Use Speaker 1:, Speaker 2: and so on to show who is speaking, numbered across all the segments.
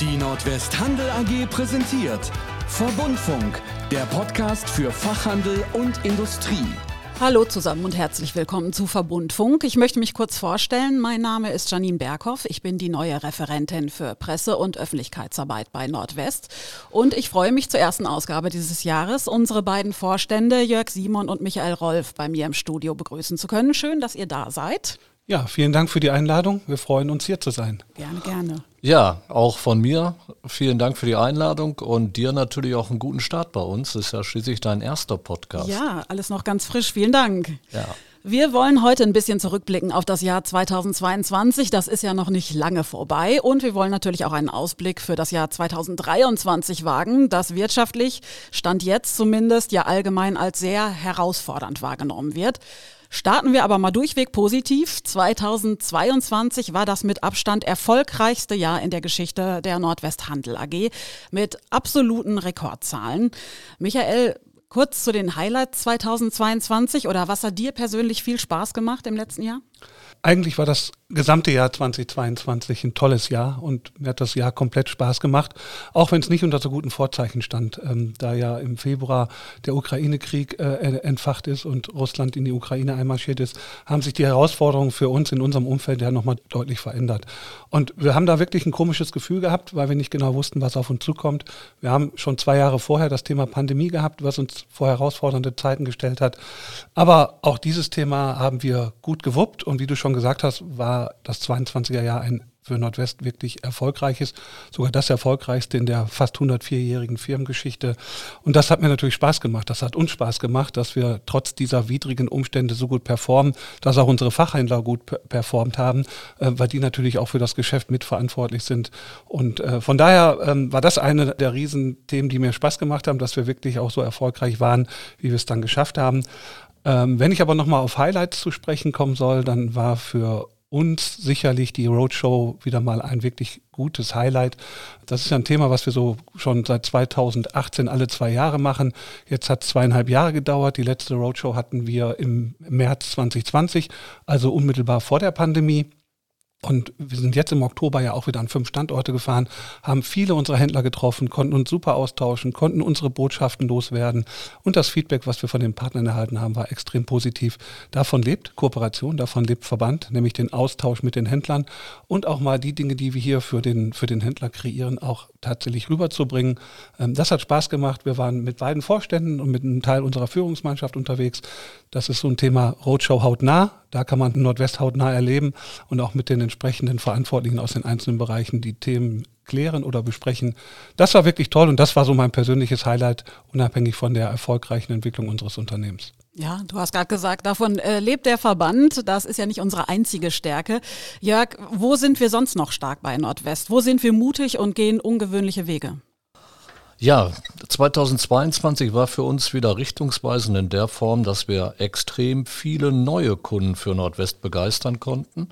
Speaker 1: Die Nordwest Handel AG präsentiert Verbundfunk, der Podcast für Fachhandel und Industrie.
Speaker 2: Hallo zusammen und herzlich willkommen zu Verbundfunk. Ich möchte mich kurz vorstellen. Mein Name ist Janine Berghoff. Ich bin die neue Referentin für Presse- und Öffentlichkeitsarbeit bei Nordwest. Und ich freue mich zur ersten Ausgabe dieses Jahres, unsere beiden Vorstände Jörg Simon und Michael Rolf bei mir im Studio begrüßen zu können. Schön, dass ihr da seid.
Speaker 3: Ja, vielen Dank für die Einladung. Wir freuen uns hier zu sein.
Speaker 2: Gerne, gerne.
Speaker 4: Ja, auch von mir vielen Dank für die Einladung und dir natürlich auch einen guten Start bei uns. Das ist ja schließlich dein erster Podcast.
Speaker 2: Ja, alles noch ganz frisch. Vielen Dank.
Speaker 4: Ja.
Speaker 2: Wir wollen heute ein bisschen zurückblicken auf das Jahr 2022. Das ist ja noch nicht lange vorbei. Und wir wollen natürlich auch einen Ausblick für das Jahr 2023 wagen, das wirtschaftlich, stand jetzt zumindest, ja allgemein als sehr herausfordernd wahrgenommen wird. Starten wir aber mal durchweg positiv. 2022 war das mit Abstand erfolgreichste Jahr in der Geschichte der Nordwesthandel AG mit absoluten Rekordzahlen. Michael, kurz zu den Highlights 2022 oder was hat dir persönlich viel Spaß gemacht im letzten Jahr?
Speaker 3: Eigentlich war das gesamte Jahr 2022 ein tolles Jahr und mir hat das Jahr komplett Spaß gemacht, auch wenn es nicht unter so guten Vorzeichen stand, ähm, da ja im Februar der Ukraine-Krieg äh, entfacht ist und Russland in die Ukraine einmarschiert ist, haben sich die Herausforderungen für uns in unserem Umfeld ja nochmal deutlich verändert. Und wir haben da wirklich ein komisches Gefühl gehabt, weil wir nicht genau wussten, was auf uns zukommt. Wir haben schon zwei Jahre vorher das Thema Pandemie gehabt, was uns vor herausfordernde Zeiten gestellt hat. Aber auch dieses Thema haben wir gut gewuppt und wie du schon gesagt hast, war das 22er Jahr ein für Nordwest wirklich erfolgreiches, sogar das erfolgreichste in der fast 104-jährigen Firmengeschichte. Und das hat mir natürlich Spaß gemacht. Das hat uns Spaß gemacht, dass wir trotz dieser widrigen Umstände so gut performen, dass auch unsere Fachhändler gut performt haben, äh, weil die natürlich auch für das Geschäft mitverantwortlich sind. Und äh, von daher ähm, war das eine der Riesenthemen, die mir Spaß gemacht haben, dass wir wirklich auch so erfolgreich waren, wie wir es dann geschafft haben. Ähm, wenn ich aber nochmal auf Highlights zu sprechen kommen soll, dann war für uns sicherlich die Roadshow wieder mal ein wirklich gutes Highlight. Das ist ja ein Thema, was wir so schon seit 2018 alle zwei Jahre machen. Jetzt hat es zweieinhalb Jahre gedauert. Die letzte Roadshow hatten wir im März 2020, also unmittelbar vor der Pandemie. Und wir sind jetzt im Oktober ja auch wieder an fünf Standorte gefahren, haben viele unserer Händler getroffen, konnten uns super austauschen, konnten unsere Botschaften loswerden. Und das Feedback, was wir von den Partnern erhalten haben, war extrem positiv. Davon lebt Kooperation, davon lebt Verband, nämlich den Austausch mit den Händlern und auch mal die Dinge, die wir hier für den, für den Händler kreieren, auch tatsächlich rüberzubringen. Ähm, das hat Spaß gemacht. Wir waren mit beiden Vorständen und mit einem Teil unserer Führungsmannschaft unterwegs. Das ist so ein Thema Roadshow hautnah. Da kann man Nordwest hautnah erleben und auch mit den entsprechenden Verantwortlichen aus den einzelnen Bereichen die Themen klären oder besprechen. Das war wirklich toll und das war so mein persönliches Highlight, unabhängig von der erfolgreichen Entwicklung unseres Unternehmens.
Speaker 2: Ja, du hast gerade gesagt, davon äh, lebt der Verband. Das ist ja nicht unsere einzige Stärke. Jörg, wo sind wir sonst noch stark bei Nordwest? Wo sind wir mutig und gehen ungewöhnliche Wege?
Speaker 4: Ja, 2022 war für uns wieder richtungsweisend in der Form, dass wir extrem viele neue Kunden für Nordwest begeistern konnten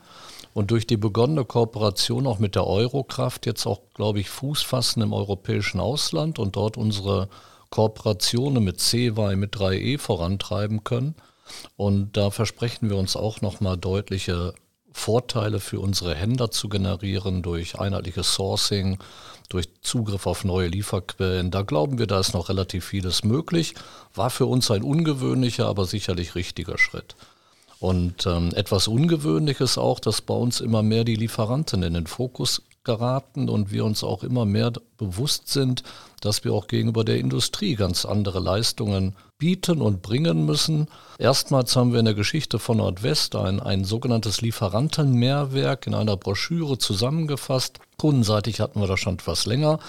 Speaker 4: und durch die begonnene Kooperation auch mit der Eurokraft jetzt auch, glaube ich, Fuß fassen im europäischen Ausland und dort unsere Kooperationen mit CEWAI, mit 3E vorantreiben können. Und da versprechen wir uns auch nochmal deutliche Vorteile für unsere Händler zu generieren durch einheitliches Sourcing, durch Zugriff auf neue Lieferquellen. Da glauben wir, da ist noch relativ vieles möglich. War für uns ein ungewöhnlicher, aber sicherlich richtiger Schritt. Und ähm, etwas Ungewöhnliches auch, dass bei uns immer mehr die Lieferanten in den Fokus geraten und wir uns auch immer mehr bewusst sind, dass wir auch gegenüber der Industrie ganz andere Leistungen bieten und bringen müssen. Erstmals haben wir in der Geschichte von Nordwest ein, ein sogenanntes Lieferantenmehrwerk in einer Broschüre zusammengefasst. Kundenseitig hatten wir das schon etwas länger.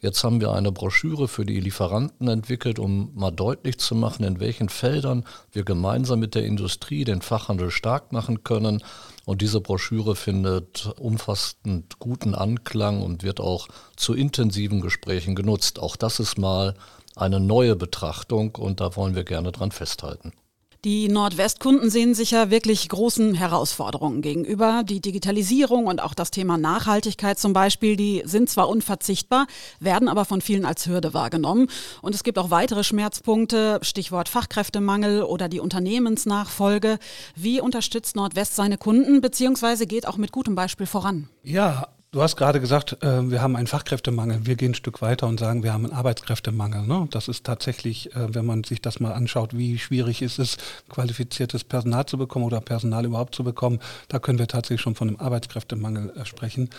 Speaker 4: Jetzt haben wir eine Broschüre für die Lieferanten entwickelt, um mal deutlich zu machen, in welchen Feldern wir gemeinsam mit der Industrie den Fachhandel stark machen können. Und diese Broschüre findet umfassend guten Anklang und wird auch zu intensiven Gesprächen genutzt. Auch das ist mal eine neue Betrachtung und da wollen wir gerne dran festhalten.
Speaker 2: Die Nordwestkunden sehen sich ja wirklich großen Herausforderungen gegenüber. Die Digitalisierung und auch das Thema Nachhaltigkeit zum Beispiel, die sind zwar unverzichtbar, werden aber von vielen als Hürde wahrgenommen. Und es gibt auch weitere Schmerzpunkte, Stichwort Fachkräftemangel oder die Unternehmensnachfolge. Wie unterstützt Nordwest seine Kunden, beziehungsweise geht auch mit gutem Beispiel voran?
Speaker 3: Ja, Du hast gerade gesagt, äh, wir haben einen Fachkräftemangel. Wir gehen ein Stück weiter und sagen, wir haben einen Arbeitskräftemangel. Ne? Das ist tatsächlich, äh, wenn man sich das mal anschaut, wie schwierig ist es, qualifiziertes Personal zu bekommen oder Personal überhaupt zu bekommen. Da können wir tatsächlich schon von einem Arbeitskräftemangel äh, sprechen.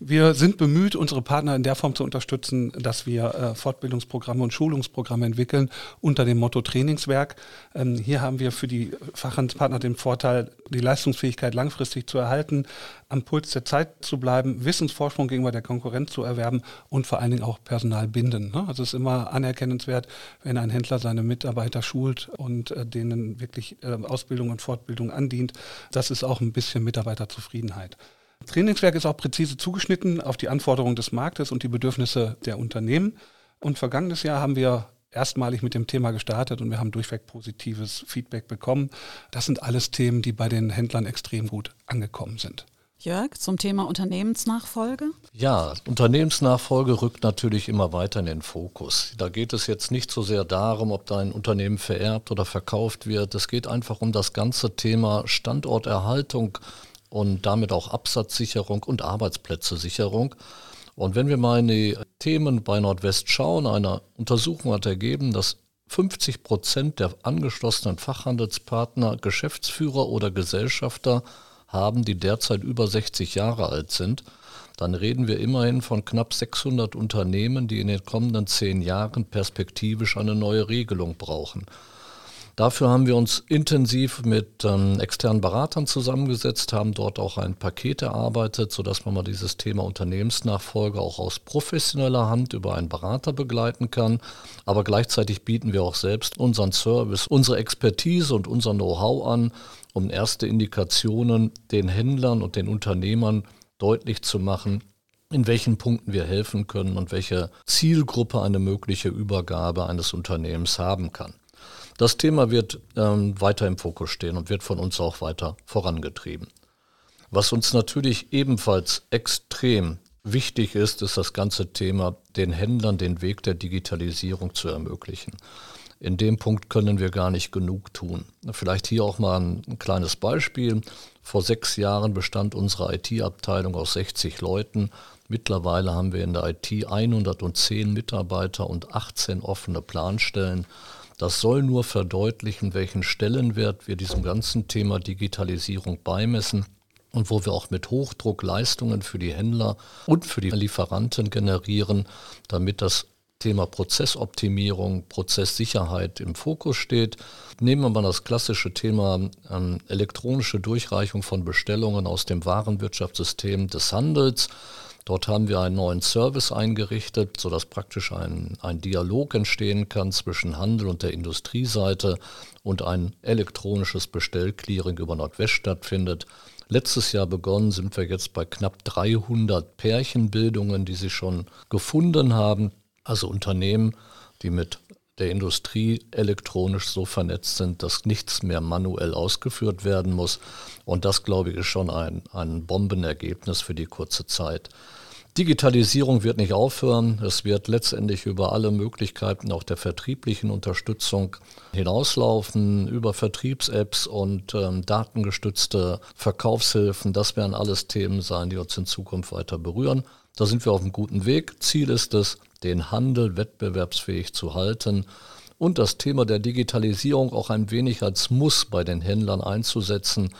Speaker 3: Wir sind bemüht, unsere Partner in der Form zu unterstützen, dass wir äh, Fortbildungsprogramme und Schulungsprogramme entwickeln unter dem Motto Trainingswerk. Ähm, hier haben wir für die Fachhandelspartner den Vorteil, die Leistungsfähigkeit langfristig zu erhalten, am Puls der Zeit zu bleiben, Wissensvorsprung gegenüber der Konkurrenz zu erwerben und vor allen Dingen auch Personal binden. Ne? Also es ist immer anerkennenswert, wenn ein Händler seine Mitarbeiter schult und äh, denen wirklich äh, Ausbildung und Fortbildung andient. Das ist auch ein bisschen Mitarbeiterzufriedenheit. Trainingswerk ist auch präzise zugeschnitten auf die Anforderungen des Marktes und die Bedürfnisse der Unternehmen. Und vergangenes Jahr haben wir erstmalig mit dem Thema gestartet und wir haben durchweg positives Feedback bekommen. Das sind alles Themen, die bei den Händlern extrem gut angekommen sind.
Speaker 2: Jörg, zum Thema Unternehmensnachfolge?
Speaker 4: Ja, Unternehmensnachfolge rückt natürlich immer weiter in den Fokus. Da geht es jetzt nicht so sehr darum, ob da ein Unternehmen vererbt oder verkauft wird. Es geht einfach um das ganze Thema Standorterhaltung und damit auch Absatzsicherung und Arbeitsplätzesicherung. Und wenn wir mal in die Themen bei Nordwest schauen, eine Untersuchung hat ergeben, dass 50 Prozent der angeschlossenen Fachhandelspartner Geschäftsführer oder Gesellschafter haben, die derzeit über 60 Jahre alt sind, dann reden wir immerhin von knapp 600 Unternehmen, die in den kommenden zehn Jahren perspektivisch eine neue Regelung brauchen. Dafür haben wir uns intensiv mit ähm, externen Beratern zusammengesetzt, haben dort auch ein Paket erarbeitet, sodass man mal dieses Thema Unternehmensnachfolge auch aus professioneller Hand über einen Berater begleiten kann. Aber gleichzeitig bieten wir auch selbst unseren Service, unsere Expertise und unser Know-how an, um erste Indikationen den Händlern und den Unternehmern deutlich zu machen, in welchen Punkten wir helfen können und welche Zielgruppe eine mögliche Übergabe eines Unternehmens haben kann. Das Thema wird ähm, weiter im Fokus stehen und wird von uns auch weiter vorangetrieben. Was uns natürlich ebenfalls extrem wichtig ist, ist das ganze Thema, den Händlern den Weg der Digitalisierung zu ermöglichen. In dem Punkt können wir gar nicht genug tun. Vielleicht hier auch mal ein, ein kleines Beispiel. Vor sechs Jahren bestand unsere IT-Abteilung aus 60 Leuten. Mittlerweile haben wir in der IT 110 Mitarbeiter und 18 offene Planstellen. Das soll nur verdeutlichen, welchen Stellenwert wir diesem ganzen Thema Digitalisierung beimessen und wo wir auch mit Hochdruck Leistungen für die Händler und für die Lieferanten generieren, damit das Thema Prozessoptimierung, Prozesssicherheit im Fokus steht. Nehmen wir mal das klassische Thema ähm, elektronische Durchreichung von Bestellungen aus dem Warenwirtschaftssystem des Handels. Dort haben wir einen neuen Service eingerichtet, sodass praktisch ein, ein Dialog entstehen kann zwischen Handel und der Industrieseite und ein elektronisches Bestellclearing über Nordwest stattfindet. Letztes Jahr begonnen sind wir jetzt bei knapp 300 Pärchenbildungen, die sich schon gefunden haben. Also Unternehmen, die mit der Industrie elektronisch so vernetzt sind, dass nichts mehr manuell ausgeführt werden muss. Und das, glaube ich, ist schon ein, ein Bombenergebnis für die kurze Zeit. Digitalisierung wird nicht aufhören. Es wird letztendlich über alle Möglichkeiten auch der vertrieblichen Unterstützung hinauslaufen, über Vertriebs-Apps und ähm, datengestützte Verkaufshilfen. Das werden alles Themen sein, die uns in Zukunft weiter berühren. Da sind wir auf einem guten Weg. Ziel ist es, den Handel wettbewerbsfähig zu halten und das Thema der Digitalisierung auch ein wenig als Muss bei den Händlern einzusetzen,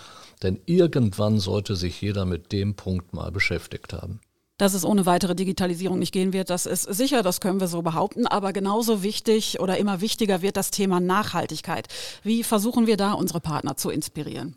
Speaker 4: denn irgendwann sollte sich jeder mit dem Punkt mal beschäftigt haben.
Speaker 2: Dass es ohne weitere Digitalisierung nicht gehen wird, das ist sicher, das können wir so behaupten. Aber genauso wichtig oder immer wichtiger wird das Thema Nachhaltigkeit. Wie versuchen wir da unsere Partner zu inspirieren?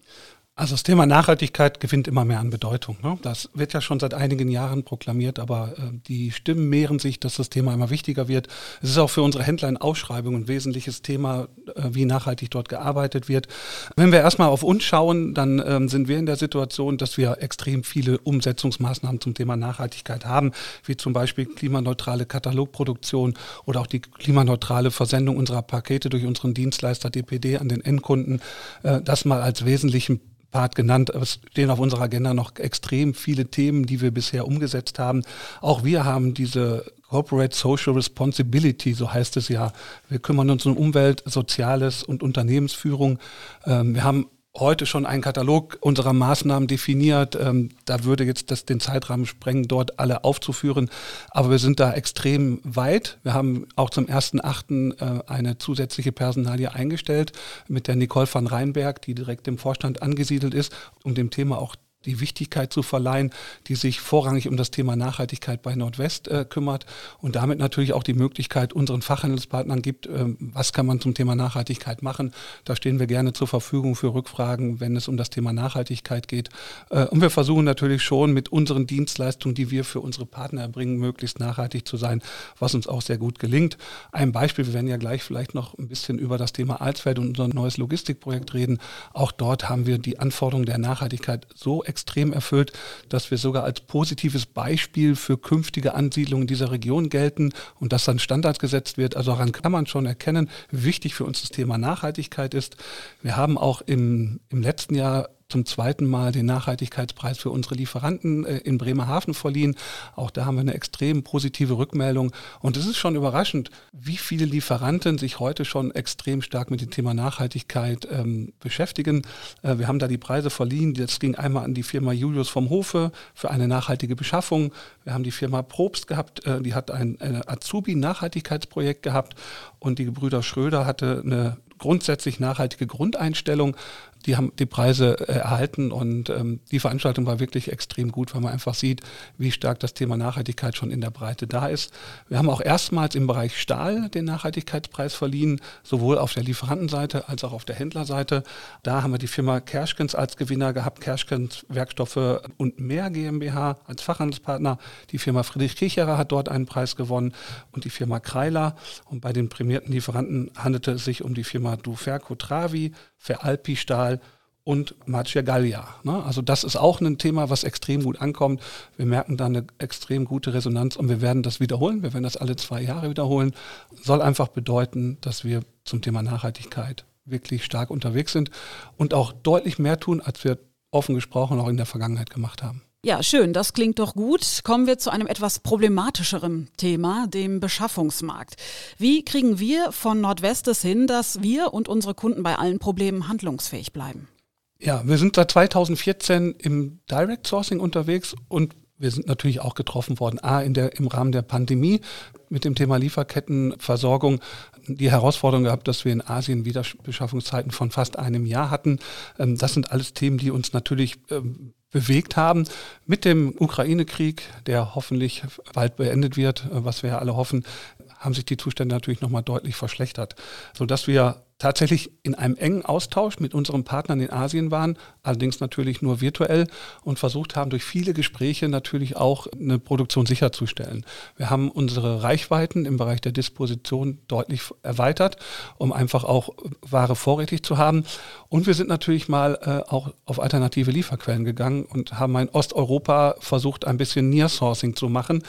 Speaker 3: Also das Thema Nachhaltigkeit gewinnt immer mehr an Bedeutung. Ne? Das wird ja schon seit einigen Jahren proklamiert, aber äh, die Stimmen mehren sich, dass das Thema immer wichtiger wird. Es ist auch für unsere Händler in Ausschreibung ein wesentliches Thema, äh, wie nachhaltig dort gearbeitet wird. Wenn wir erstmal auf uns schauen, dann ähm, sind wir in der Situation, dass wir extrem viele Umsetzungsmaßnahmen zum Thema Nachhaltigkeit haben, wie zum Beispiel klimaneutrale Katalogproduktion oder auch die klimaneutrale Versendung unserer Pakete durch unseren Dienstleister DPD an den Endkunden. Äh, das mal als wesentlichen Part genannt. Es stehen auf unserer Agenda noch extrem viele Themen, die wir bisher umgesetzt haben. Auch wir haben diese Corporate Social Responsibility, so heißt es ja. Wir kümmern uns um Umwelt, Soziales und Unternehmensführung. Ähm, wir haben heute schon einen Katalog unserer Maßnahmen definiert. Ähm, da würde jetzt das den Zeitrahmen sprengen, dort alle aufzuführen. Aber wir sind da extrem weit. Wir haben auch zum 1.8. Äh, eine zusätzliche Personalie eingestellt mit der Nicole van Reinberg, die direkt im Vorstand angesiedelt ist, um dem Thema auch die Wichtigkeit zu verleihen, die sich vorrangig um das Thema Nachhaltigkeit bei Nordwest äh, kümmert und damit natürlich auch die Möglichkeit unseren Fachhandelspartnern gibt, äh, was kann man zum Thema Nachhaltigkeit machen. Da stehen wir gerne zur Verfügung für Rückfragen, wenn es um das Thema Nachhaltigkeit geht. Äh, und wir versuchen natürlich schon mit unseren Dienstleistungen, die wir für unsere Partner erbringen, möglichst nachhaltig zu sein, was uns auch sehr gut gelingt. Ein Beispiel, wir werden ja gleich vielleicht noch ein bisschen über das Thema Alsfeld und unser neues Logistikprojekt reden. Auch dort haben wir die Anforderungen der Nachhaltigkeit so extrem erfüllt, dass wir sogar als positives Beispiel für künftige Ansiedlungen dieser Region gelten und dass dann Standard gesetzt wird. Also daran kann man schon erkennen, wie wichtig für uns das Thema Nachhaltigkeit ist. Wir haben auch im, im letzten Jahr zum zweiten Mal den Nachhaltigkeitspreis für unsere Lieferanten äh, in Bremerhaven verliehen. Auch da haben wir eine extrem positive Rückmeldung. Und es ist schon überraschend, wie viele Lieferanten sich heute schon extrem stark mit dem Thema Nachhaltigkeit ähm, beschäftigen. Äh, wir haben da die Preise verliehen. Das ging einmal an die Firma Julius vom Hofe für eine nachhaltige Beschaffung. Wir haben die Firma Probst gehabt, äh, die hat ein, ein Azubi-Nachhaltigkeitsprojekt gehabt. Und die Gebrüder Schröder hatte eine grundsätzlich nachhaltige Grundeinstellung die haben die Preise äh, erhalten und ähm, die Veranstaltung war wirklich extrem gut, weil man einfach sieht, wie stark das Thema Nachhaltigkeit schon in der Breite da ist. Wir haben auch erstmals im Bereich Stahl den Nachhaltigkeitspreis verliehen, sowohl auf der Lieferantenseite als auch auf der Händlerseite. Da haben wir die Firma Kerschkens als Gewinner gehabt, Kerschkens Werkstoffe und mehr GmbH als Fachhandelspartner. Die Firma Friedrich Kircherer hat dort einen Preis gewonnen und die Firma Kreiler. Und bei den prämierten Lieferanten handelte es sich um die Firma Duferco Travi, Veralpi Stahl und Marcia Gallia. Ne? Also das ist auch ein Thema, was extrem gut ankommt. Wir merken da eine extrem gute Resonanz und wir werden das wiederholen. Wir werden das alle zwei Jahre wiederholen. Soll einfach bedeuten, dass wir zum Thema Nachhaltigkeit wirklich stark unterwegs sind und auch deutlich mehr tun, als wir offen gesprochen auch in der Vergangenheit gemacht haben.
Speaker 2: Ja, schön, das klingt doch gut. Kommen wir zu einem etwas problematischeren Thema, dem Beschaffungsmarkt. Wie kriegen wir von Nordwest es hin, dass wir und unsere Kunden bei allen Problemen handlungsfähig bleiben?
Speaker 3: Ja, wir sind seit 2014 im Direct Sourcing unterwegs und wir sind natürlich auch getroffen worden, A, in der, im Rahmen der Pandemie mit dem Thema Lieferkettenversorgung die Herausforderung gehabt, dass wir in Asien Wiederbeschaffungszeiten von fast einem Jahr hatten. Ähm, das sind alles Themen, die uns natürlich ähm, bewegt haben. Mit dem Ukraine-Krieg, der hoffentlich bald beendet wird, äh, was wir ja alle hoffen, haben sich die Zustände natürlich nochmal deutlich verschlechtert, sodass wir tatsächlich in einem engen Austausch mit unseren Partnern in Asien waren, allerdings natürlich nur virtuell und versucht haben, durch viele Gespräche natürlich auch eine Produktion sicherzustellen. Wir haben unsere Reichweiten im Bereich der Disposition deutlich erweitert, um einfach auch Ware vorrätig zu haben. Und wir sind natürlich mal äh, auch auf alternative Lieferquellen gegangen und haben in Osteuropa versucht, ein bisschen Near-Sourcing zu machen.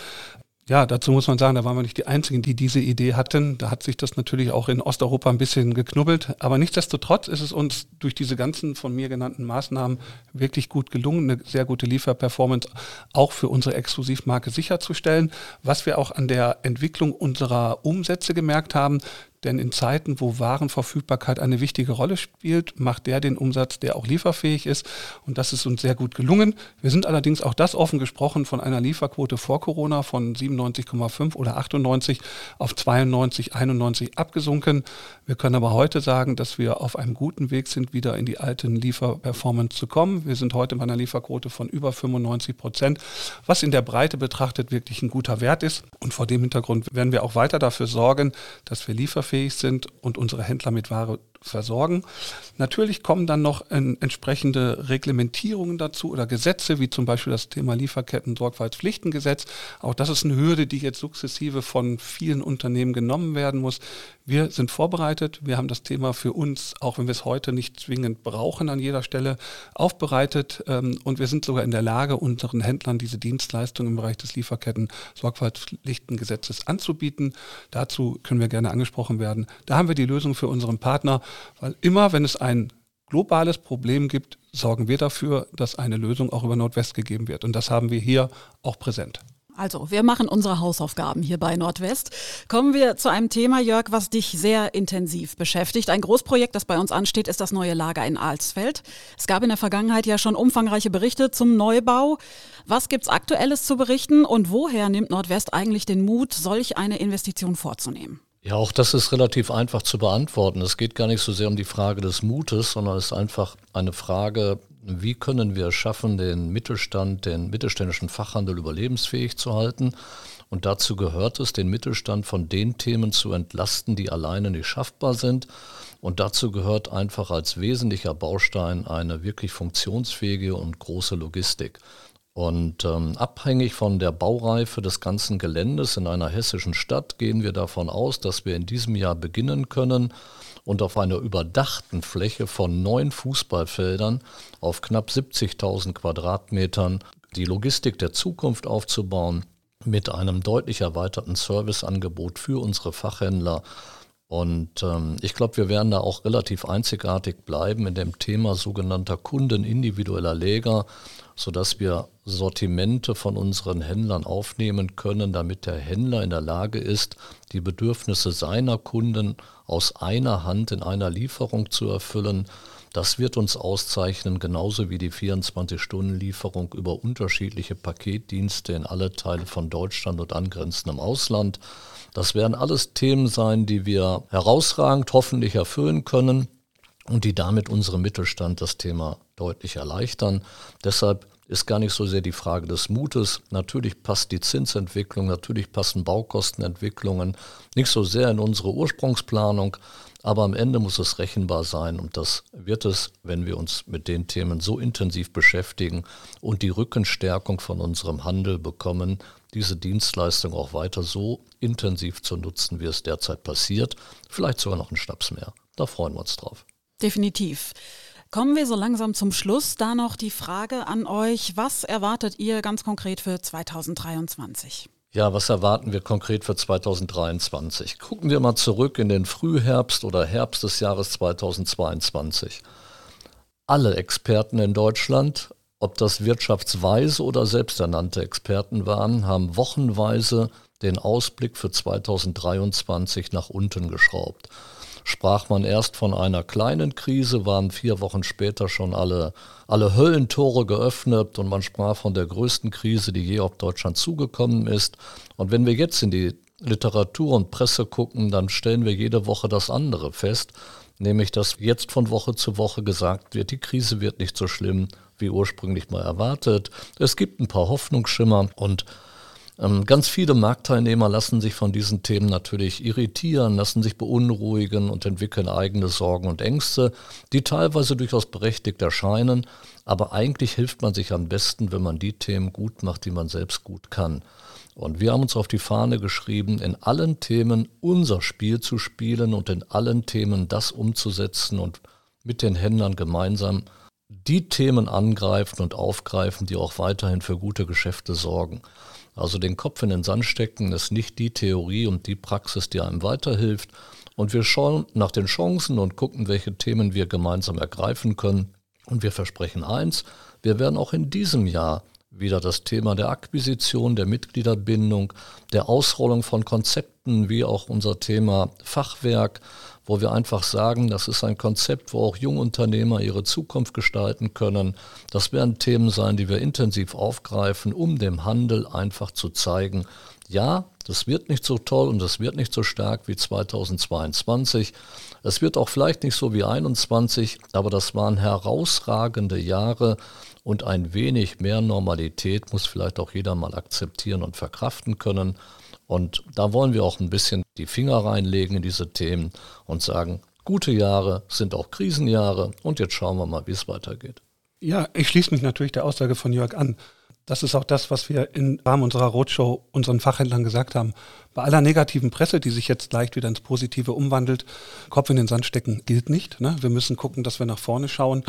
Speaker 3: Ja, dazu muss man sagen, da waren wir nicht die Einzigen, die diese Idee hatten. Da hat sich das natürlich auch in Osteuropa ein bisschen geknubbelt. Aber nichtsdestotrotz ist es uns durch diese ganzen von mir genannten Maßnahmen wirklich gut gelungen, eine sehr gute Lieferperformance auch für unsere Exklusivmarke sicherzustellen. Was wir auch an der Entwicklung unserer Umsätze gemerkt haben, denn in Zeiten, wo Warenverfügbarkeit eine wichtige Rolle spielt, macht der den Umsatz, der auch lieferfähig ist. Und das ist uns sehr gut gelungen. Wir sind allerdings auch das offen gesprochen von einer Lieferquote vor Corona von 97,5 oder 98 auf 92, 91 abgesunken. Wir können aber heute sagen, dass wir auf einem guten Weg sind, wieder in die alten Lieferperformance zu kommen. Wir sind heute bei einer Lieferquote von über 95 Prozent, was in der Breite betrachtet wirklich ein guter Wert ist. Und vor dem Hintergrund werden wir auch weiter dafür sorgen, dass wir lieferfähig lieferfähig sind und unsere Händler mit Ware versorgen. Natürlich kommen dann noch äh, entsprechende Reglementierungen dazu oder Gesetze, wie zum Beispiel das Thema Lieferketten-Sorgfaltspflichtengesetz. Auch das ist eine Hürde, die jetzt sukzessive von vielen Unternehmen genommen werden muss. Wir sind vorbereitet. Wir haben das Thema für uns, auch wenn wir es heute nicht zwingend brauchen an jeder Stelle, aufbereitet. Ähm, und wir sind sogar in der Lage, unseren Händlern diese Dienstleistungen im Bereich des Lieferketten-Sorgfaltspflichtengesetzes anzubieten. Dazu können wir gerne angesprochen werden. Da haben wir die Lösung für unseren Partner weil immer, wenn es ein globales Problem gibt, sorgen wir dafür, dass eine Lösung auch über Nordwest gegeben wird. Und das haben wir hier auch präsent.
Speaker 2: Also, wir machen unsere Hausaufgaben hier bei Nordwest. Kommen wir zu einem Thema, Jörg, was dich sehr intensiv beschäftigt. Ein Großprojekt, das bei uns ansteht, ist das neue Lager in Alsfeld. Es gab in der Vergangenheit ja schon umfangreiche Berichte zum Neubau. Was gibt's Aktuelles zu berichten und woher nimmt Nordwest eigentlich den Mut, solch eine Investition vorzunehmen?
Speaker 4: Ja, auch das ist relativ einfach zu beantworten. Es geht gar nicht so sehr um die Frage des Mutes, sondern es ist einfach eine Frage wie können wir es schaffen, den Mittelstand, den mittelständischen Fachhandel überlebensfähig zu halten. Und dazu gehört es, den Mittelstand von den Themen zu entlasten, die alleine nicht schaffbar sind. Und dazu gehört einfach als wesentlicher Baustein eine wirklich funktionsfähige und große Logistik. Und ähm, abhängig von der Baureife des ganzen Geländes in einer hessischen Stadt gehen wir davon aus, dass wir in diesem Jahr beginnen können, und auf einer überdachten Fläche von neun Fußballfeldern auf knapp 70.000 Quadratmetern die Logistik der Zukunft aufzubauen mit einem deutlich erweiterten Serviceangebot für unsere Fachhändler. Und ähm, ich glaube, wir werden da auch relativ einzigartig bleiben in dem Thema sogenannter kundenindividueller Läger, sodass wir Sortimente von unseren Händlern aufnehmen können, damit der Händler in der Lage ist, die Bedürfnisse seiner Kunden aus einer Hand in einer Lieferung zu erfüllen. Das wird uns auszeichnen, genauso wie die 24-Stunden-Lieferung über unterschiedliche Paketdienste in alle Teile von Deutschland und angrenzendem Ausland. Das werden alles Themen sein, die wir herausragend hoffentlich erfüllen können und die damit unserem Mittelstand das Thema deutlich erleichtern. Deshalb ist gar nicht so sehr die Frage des Mutes. Natürlich passt die Zinsentwicklung, natürlich passen Baukostenentwicklungen nicht so sehr in unsere Ursprungsplanung, aber am Ende muss es rechenbar sein und das wird es, wenn wir uns mit den Themen so intensiv beschäftigen und die Rückenstärkung von unserem Handel bekommen, diese Dienstleistung auch weiter so intensiv zu nutzen, wie es derzeit passiert. Vielleicht sogar noch ein Schnaps mehr. Da freuen wir uns drauf.
Speaker 2: Definitiv. Kommen wir so langsam zum Schluss. Da noch die Frage an euch. Was erwartet ihr ganz konkret für 2023?
Speaker 4: Ja, was erwarten wir konkret für 2023? Gucken wir mal zurück in den Frühherbst oder Herbst des Jahres 2022. Alle Experten in Deutschland, ob das wirtschaftsweise oder selbsternannte Experten waren, haben wochenweise den Ausblick für 2023 nach unten geschraubt sprach man erst von einer kleinen Krise, waren vier Wochen später schon alle, alle Höllentore geöffnet und man sprach von der größten Krise, die je auf Deutschland zugekommen ist. Und wenn wir jetzt in die Literatur und Presse gucken, dann stellen wir jede Woche das andere fest, nämlich dass jetzt von Woche zu Woche gesagt wird, die Krise wird nicht so schlimm wie ursprünglich mal erwartet. Es gibt ein paar Hoffnungsschimmer und ganz viele Marktteilnehmer lassen sich von diesen Themen natürlich irritieren, lassen sich beunruhigen und entwickeln eigene Sorgen und Ängste, die teilweise durchaus berechtigt erscheinen. Aber eigentlich hilft man sich am besten, wenn man die Themen gut macht, die man selbst gut kann. Und wir haben uns auf die Fahne geschrieben, in allen Themen unser Spiel zu spielen und in allen Themen das umzusetzen und mit den Händlern gemeinsam die Themen angreifen und aufgreifen, die auch weiterhin für gute Geschäfte sorgen. Also den Kopf in den Sand stecken ist nicht die Theorie und die Praxis, die einem weiterhilft. Und wir schauen nach den Chancen und gucken, welche Themen wir gemeinsam ergreifen können. Und wir versprechen eins, wir werden auch in diesem Jahr wieder das Thema der Akquisition, der Mitgliederbindung, der Ausrollung von Konzepten, wie auch unser Thema Fachwerk, wo wir einfach sagen, das ist ein Konzept, wo auch Jungunternehmer ihre Zukunft gestalten können. Das werden Themen sein, die wir intensiv aufgreifen, um dem Handel einfach zu zeigen, ja, das wird nicht so toll und das wird nicht so stark wie 2022. Es wird auch vielleicht nicht so wie 2021, aber das waren herausragende Jahre und ein wenig mehr Normalität muss vielleicht auch jeder mal akzeptieren und verkraften können. Und da wollen wir auch ein bisschen die Finger reinlegen in diese Themen und sagen, gute Jahre sind auch Krisenjahre und jetzt schauen wir mal, wie es weitergeht.
Speaker 3: Ja, ich schließe mich natürlich der Aussage von Jörg an. Das ist auch das, was wir im Rahmen unserer Roadshow unseren Fachhändlern gesagt haben. Bei aller negativen Presse, die sich jetzt leicht wieder ins Positive umwandelt, Kopf in den Sand stecken gilt nicht. Ne? Wir müssen gucken, dass wir nach vorne schauen.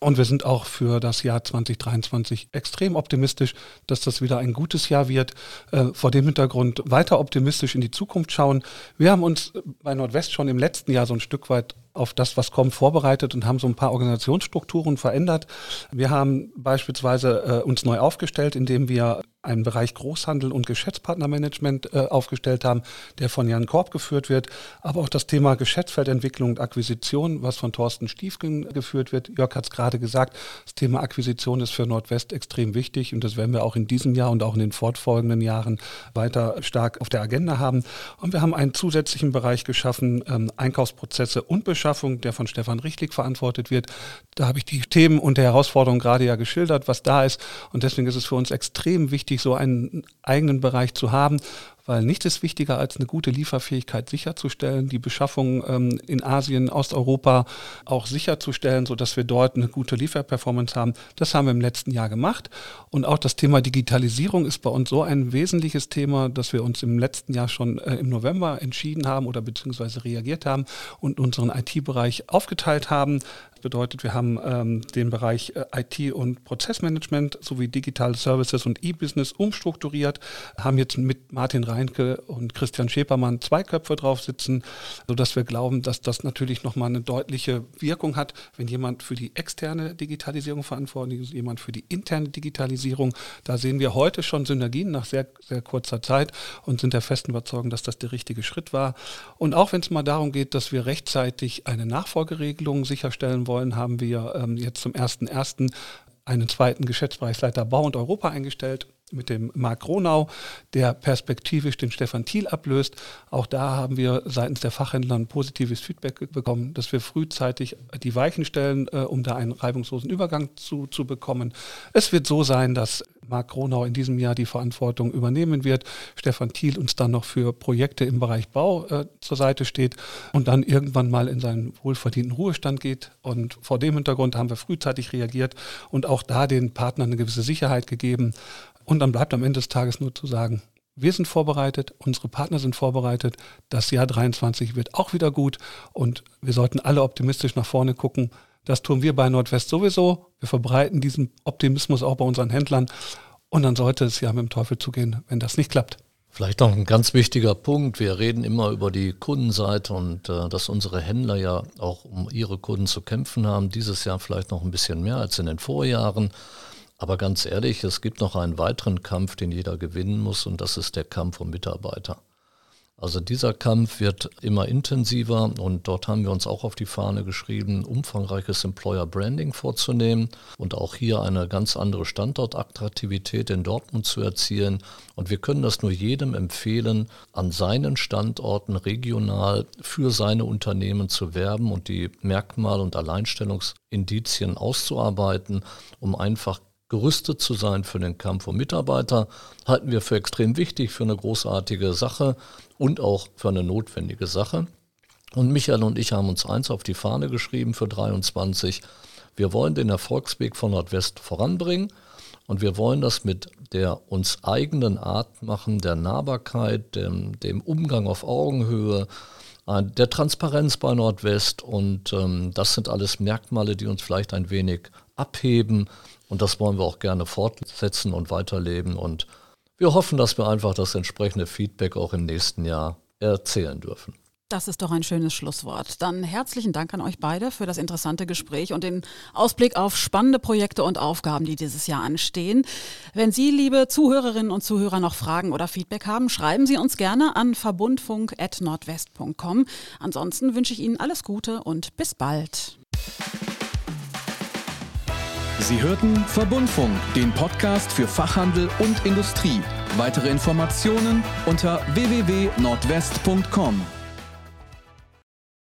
Speaker 3: Und wir sind auch für das Jahr 2023 extrem optimistisch, dass das wieder ein gutes Jahr wird. Äh, vor dem Hintergrund weiter optimistisch in die Zukunft schauen. Wir haben uns bei Nordwest schon im letzten Jahr so ein Stück weit auf das, was kommt, vorbereitet und haben so ein paar Organisationsstrukturen verändert. Wir haben beispielsweise äh, uns neu aufgestellt, indem wir einen Bereich Großhandel und Geschäftspartnermanagement äh, aufgestellt haben, der von Jan Korb geführt wird, aber auch das Thema Geschäftsfeldentwicklung und Akquisition, was von Thorsten Stiefgen geführt wird. Jörg hat es gerade gesagt, das Thema Akquisition ist für Nordwest extrem wichtig und das werden wir auch in diesem Jahr und auch in den fortfolgenden Jahren weiter stark auf der Agenda haben. Und wir haben einen zusätzlichen Bereich geschaffen, ähm, Einkaufsprozesse und Beschaffung, der von Stefan Richtlik verantwortet wird. Da habe ich die Themen und die Herausforderungen gerade ja geschildert, was da ist. Und deswegen ist es für uns extrem wichtig, so einen eigenen Bereich zu haben, weil nichts ist wichtiger, als eine gute Lieferfähigkeit sicherzustellen, die Beschaffung ähm, in Asien, Osteuropa auch sicherzustellen, sodass wir dort eine gute Lieferperformance haben. Das haben wir im letzten Jahr gemacht. Und auch das Thema Digitalisierung ist bei uns so ein wesentliches Thema, dass wir uns im letzten Jahr schon äh, im November entschieden haben oder beziehungsweise reagiert haben und unseren IT-Bereich aufgeteilt haben bedeutet, wir haben ähm, den Bereich äh, IT und Prozessmanagement sowie digitale Services und E-Business umstrukturiert, haben jetzt mit Martin Reinke und Christian Schäpermann zwei Köpfe drauf sitzen, sodass wir glauben, dass das natürlich nochmal eine deutliche Wirkung hat, wenn jemand für die externe Digitalisierung verantwortlich ist, jemand für die interne Digitalisierung. Da sehen wir heute schon Synergien nach sehr, sehr kurzer Zeit und sind der festen Überzeugung, dass das der richtige Schritt war. Und auch wenn es mal darum geht, dass wir rechtzeitig eine Nachfolgeregelung sicherstellen wollen, wollen, haben wir ähm, jetzt zum 1.1. einen zweiten Geschäftsbereichsleiter Bau und Europa eingestellt mit dem Marc Ronau, der perspektivisch den Stefan Thiel ablöst. Auch da haben wir seitens der Fachhändler ein positives Feedback bekommen, dass wir frühzeitig die Weichen stellen, äh, um da einen reibungslosen Übergang zu, zu bekommen. Es wird so sein, dass Marc Gronau in diesem Jahr die Verantwortung übernehmen wird, Stefan Thiel uns dann noch für Projekte im Bereich Bau äh, zur Seite steht und dann irgendwann mal in seinen wohlverdienten Ruhestand geht. Und vor dem Hintergrund haben wir frühzeitig reagiert und auch da den Partnern eine gewisse Sicherheit gegeben. Und dann bleibt am Ende des Tages nur zu sagen, wir sind vorbereitet, unsere Partner sind vorbereitet, das Jahr 23 wird auch wieder gut und wir sollten alle optimistisch nach vorne gucken. Das tun wir bei Nordwest sowieso. Wir verbreiten diesen Optimismus auch bei unseren Händlern. Und dann sollte es ja mit dem Teufel zugehen, wenn das nicht klappt.
Speaker 4: Vielleicht noch ein ganz wichtiger Punkt. Wir reden immer über die Kundenseite und äh, dass unsere Händler ja auch um ihre Kunden zu kämpfen haben. Dieses Jahr vielleicht noch ein bisschen mehr als in den Vorjahren. Aber ganz ehrlich, es gibt noch einen weiteren Kampf, den jeder gewinnen muss und das ist der Kampf um Mitarbeiter. Also dieser Kampf wird immer intensiver und dort haben wir uns auch auf die Fahne geschrieben, umfangreiches Employer Branding vorzunehmen und auch hier eine ganz andere Standortattraktivität in Dortmund zu erzielen. Und wir können das nur jedem empfehlen, an seinen Standorten regional für seine Unternehmen zu werben und die Merkmale und Alleinstellungsindizien auszuarbeiten, um einfach gerüstet zu sein für den Kampf um Mitarbeiter, halten wir für extrem wichtig, für eine großartige Sache und auch für eine notwendige Sache. Und Michael und ich haben uns eins auf die Fahne geschrieben für 23. Wir wollen den Erfolgsweg von Nordwest voranbringen und wir wollen das mit der uns eigenen Art machen, der Nahbarkeit, dem, dem Umgang auf Augenhöhe, der Transparenz bei Nordwest und ähm, das sind alles Merkmale, die uns vielleicht ein wenig abheben und das wollen wir auch gerne fortsetzen und weiterleben. Und wir hoffen, dass wir einfach das entsprechende Feedback auch im nächsten Jahr erzählen dürfen.
Speaker 2: Das ist doch ein schönes Schlusswort. Dann herzlichen Dank an euch beide für das interessante Gespräch und den Ausblick auf spannende Projekte und Aufgaben, die dieses Jahr anstehen. Wenn Sie, liebe Zuhörerinnen und Zuhörer, noch Fragen oder Feedback haben, schreiben Sie uns gerne an verbundfunk.nordwest.com. Ansonsten wünsche ich Ihnen alles Gute und bis bald.
Speaker 1: Sie hörten Verbundfunk, den Podcast für Fachhandel und Industrie. Weitere Informationen unter www.nordwest.com.